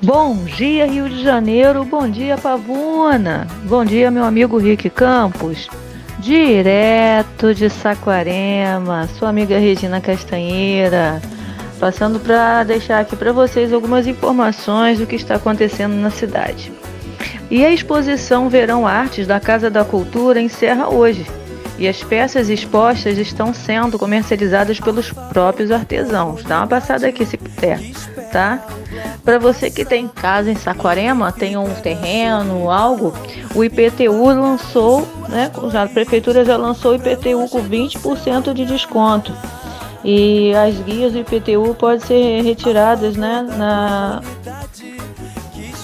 Bom dia, Rio de Janeiro. Bom dia, Pavuna. Bom dia, meu amigo Rick Campos. Direto de Saquarema, sua amiga Regina Castanheira. Passando para deixar aqui para vocês algumas informações do que está acontecendo na cidade. E a exposição Verão Artes da Casa da Cultura encerra hoje. E as peças expostas estão sendo comercializadas pelos próprios artesãos. Dá uma passada aqui se puder, tá? Para você que tem casa em Saquarema, tem um terreno, algo, o IPTU lançou, né? A prefeitura já lançou o IPTU com 20% de desconto. E as guias do IPTU podem ser retiradas né, na,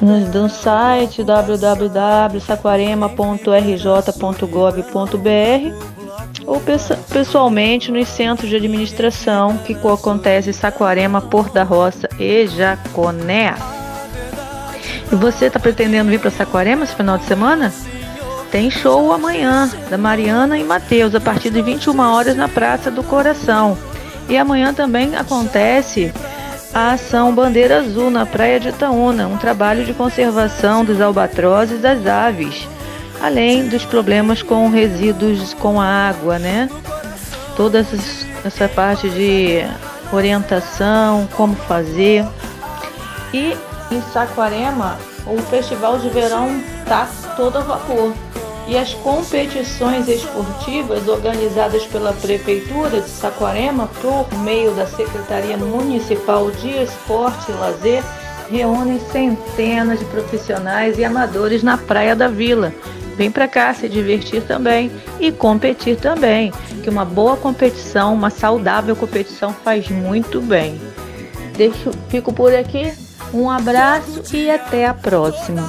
no, no site www.saquarema.rj.gov.br ou pessoalmente nos centros de administração que acontece em Saquarema, Porto da Roça e Jaconé. E você está pretendendo vir para Saquarema esse final de semana? Tem show amanhã da Mariana e Matheus a partir de 21 horas na Praça do Coração. E amanhã também acontece a ação Bandeira Azul na Praia de Itaúna, um trabalho de conservação dos albatrozes e das aves além dos problemas com resíduos com a água, né? Toda essa parte de orientação, como fazer. E em Saquarema, o festival de verão está todo a vapor. E as competições esportivas organizadas pela Prefeitura de Saquarema por meio da Secretaria Municipal de Esporte e Lazer reúnem centenas de profissionais e amadores na Praia da Vila Vem para cá se divertir também e competir também, que uma boa competição, uma saudável competição faz muito bem. Deixo, fico por aqui, um abraço e até a próxima.